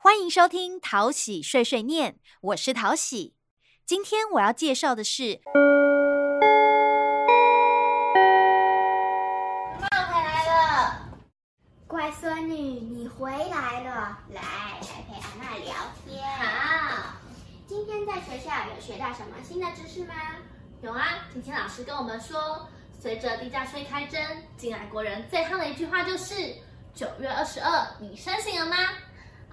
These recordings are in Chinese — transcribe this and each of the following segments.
欢迎收听淘喜碎碎念，我是淘喜。今天我要介绍的是，妈回来了，乖孙女，你回来了，来来陪阿妈聊天。好，今天在学校有学到什么新的知识吗？有啊。今天老师跟我们说，随着地价税开征，进来国人最夯的一句话就是“九月二十二，你申请了吗？”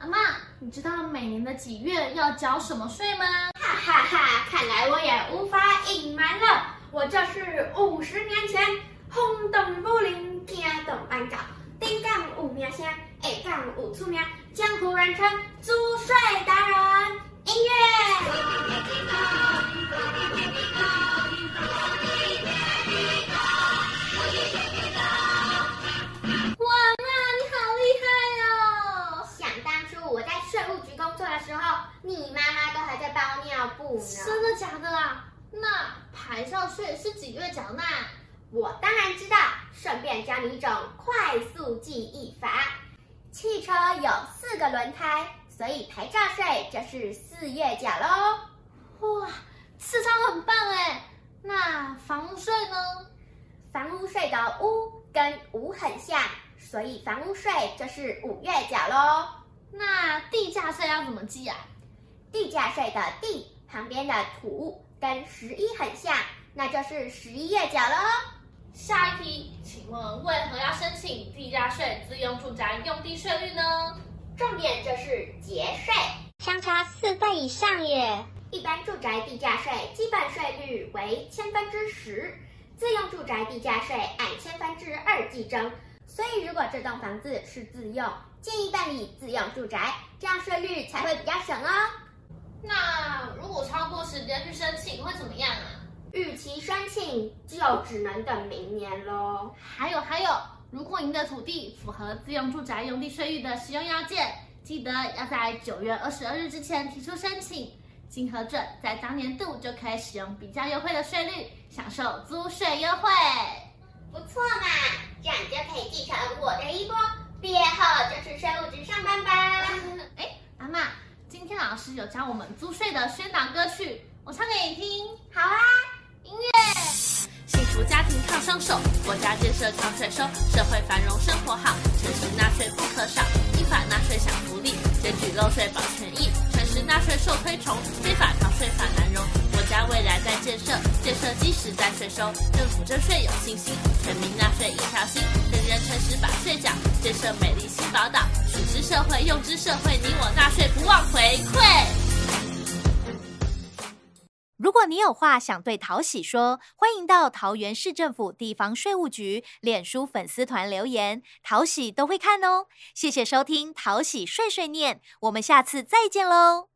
妈，你知道每年的几月要缴什么税吗？哈哈哈！看来我也无法隐瞒了，我就是五十年前轰动武林、惊动万教、顶杠有名声、下杠有出名、江湖人称租税达人。音乐。你妈妈都还在包尿布呢。真的假的啊？那排照税是几月缴纳？我当然知道，顺便教你一种快速记忆法。汽车有四个轮胎，所以牌照税就是四月缴喽。哇，智商很棒哎！那房屋税呢？房屋税的屋跟五很像，所以房屋税就是五月缴喽。那地价税要怎么记啊？地价税的地旁边的土跟十一很像，那就是十一月缴喽。下一题，请问为何要申请地价税自用住宅用地税率呢？重点就是节税，相差四倍以上耶！一般住宅地价税基本税率为千分之十，自用住宅地价税按千分之二计征。所以，如果这栋房子是自用，建议办理自用住宅，这样税率才会比较省哦。那如果超过时间去申请会怎么样啊？逾期申请就只能等明年喽。还有还有，如果您的土地符合自用住宅用地税率的使用要件，记得要在九月二十二日之前提出申请，经核准，在当年度就可以使用比较优惠的税率，享受租税优惠。不错嘛，这样你就可以继承我的衣钵，毕业后就去税务局上班吧。哎，阿妈，今天老师有教我们租税的宣导歌曲，我唱给你听。好啊，音乐。幸福家庭靠双手，国家建设靠税收，社会繁荣生活好，诚实纳税不可少，依法纳税享福利，检举漏税保权益，诚实纳税受推崇，非法逃税法难建设，基石在税收，政府征税有信心，全民纳税一条心，人人诚实把税缴，建设美丽新宝岛，取之社会，用之社会，你我纳税不忘回馈。如果你有话想对淘喜说，欢迎到桃园市政府地方税务局脸书粉丝团留言，淘喜都会看哦。谢谢收听淘喜碎碎念，我们下次再见喽。